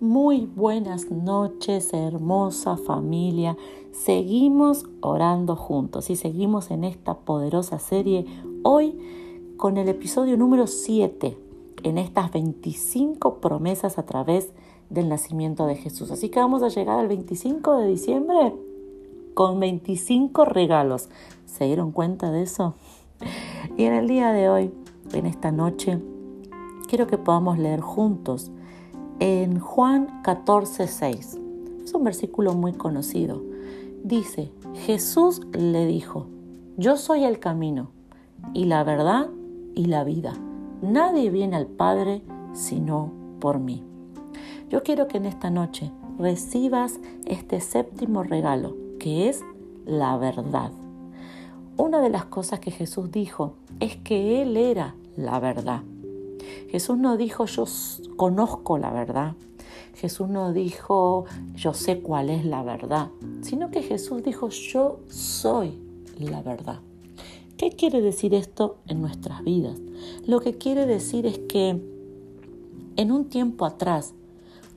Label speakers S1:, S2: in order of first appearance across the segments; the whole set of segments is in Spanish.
S1: Buenas noches, hermosa familia. Seguimos orando juntos y seguimos en esta poderosa serie hoy con el episodio número 7 en estas 25 promesas a través del nacimiento de Jesús. Así que vamos a llegar al 25 de diciembre con 25 regalos. ¿Se dieron cuenta de eso? Y en el día de hoy, en esta noche, quiero que podamos leer juntos en Juan 14:6. Es un versículo muy conocido. Dice, Jesús le dijo, yo soy el camino y la verdad y la vida. Nadie viene al Padre sino por mí. Yo quiero que en esta noche recibas este séptimo regalo, que es la verdad. Una de las cosas que Jesús dijo es que Él era la verdad. Jesús no dijo yo conozco la verdad. Jesús no dijo yo sé cuál es la verdad, sino que Jesús dijo yo soy la verdad. ¿Qué quiere decir esto en nuestras vidas? Lo que quiere decir es que en un tiempo atrás,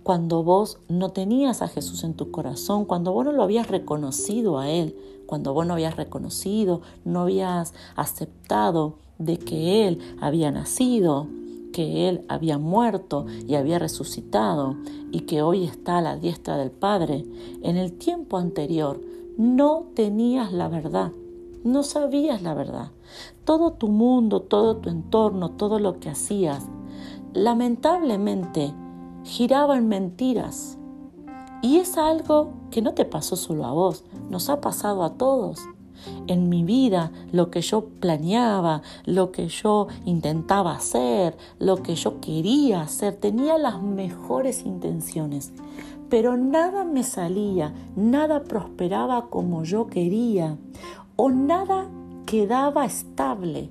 S1: cuando vos no tenías a Jesús en tu corazón, cuando vos no lo habías reconocido a Él, cuando vos no habías reconocido, no habías aceptado de que Él había nacido, que Él había muerto y había resucitado y que hoy está a la diestra del Padre, en el tiempo anterior no tenías la verdad, no sabías la verdad. Todo tu mundo, todo tu entorno, todo lo que hacías, lamentablemente giraba en mentiras. Y es algo que no te pasó solo a vos, nos ha pasado a todos en mi vida, lo que yo planeaba, lo que yo intentaba hacer, lo que yo quería hacer, tenía las mejores intenciones, pero nada me salía, nada prosperaba como yo quería o nada quedaba estable.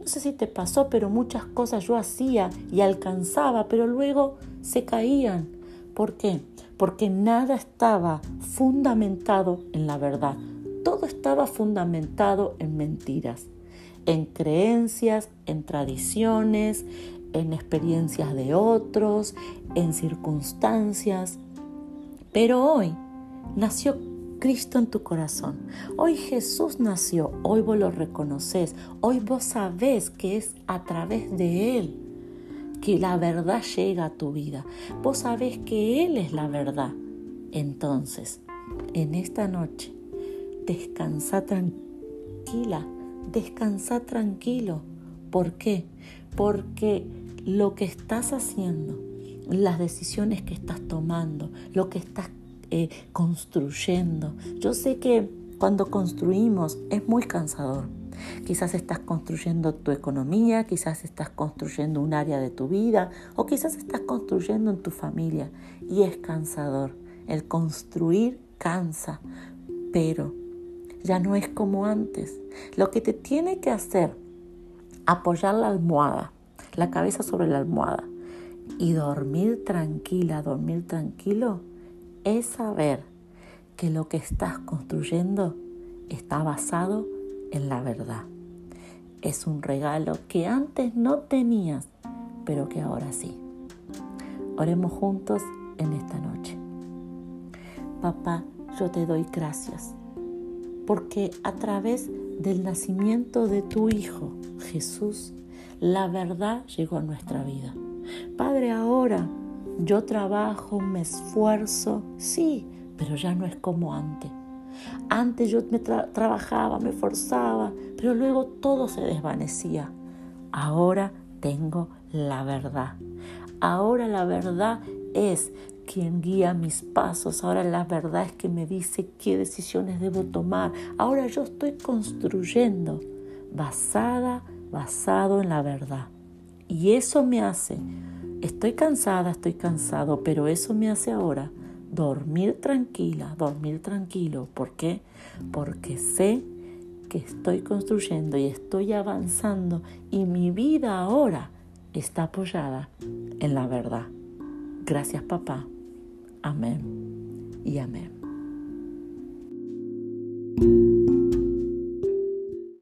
S1: No sé si te pasó, pero muchas cosas yo hacía y alcanzaba, pero luego se caían. ¿Por qué? Porque nada estaba fundamentado en la verdad todo estaba fundamentado en mentiras, en creencias, en tradiciones, en experiencias de otros, en circunstancias. Pero hoy nació Cristo en tu corazón. Hoy Jesús nació, hoy vos lo reconoces, hoy vos sabés que es a través de Él que la verdad llega a tu vida. Vos sabés que Él es la verdad. Entonces, en esta noche, descansa tranquila, descansa tranquilo. ¿Por qué? Porque lo que estás haciendo, las decisiones que estás tomando, lo que estás eh, construyendo, yo sé que cuando construimos es muy cansador. Quizás estás construyendo tu economía, quizás estás construyendo un área de tu vida o quizás estás construyendo en tu familia y es cansador. El construir cansa, pero ya no es como antes. Lo que te tiene que hacer, apoyar la almohada, la cabeza sobre la almohada y dormir tranquila, dormir tranquilo, es saber que lo que estás construyendo está basado en la verdad. Es un regalo que antes no tenías, pero que ahora sí. Oremos juntos en esta noche. Papá, yo te doy gracias porque a través del nacimiento de tu Hijo, Jesús, la verdad llegó a nuestra vida. Padre, ahora yo trabajo, me esfuerzo, sí, pero ya no es como antes. Antes yo me trabajaba, me forzaba, pero luego todo se desvanecía. Ahora tengo la verdad. Ahora la verdad es quien guía mis pasos. Ahora la verdad es que me dice qué decisiones debo tomar. Ahora yo estoy construyendo basada, basado en la verdad. Y eso me hace, estoy cansada, estoy cansado, pero eso me hace ahora dormir tranquila, dormir tranquilo. ¿Por qué? Porque sé que estoy construyendo y estoy avanzando y mi vida ahora está apoyada en la verdad. Gracias papá. Amén y amén.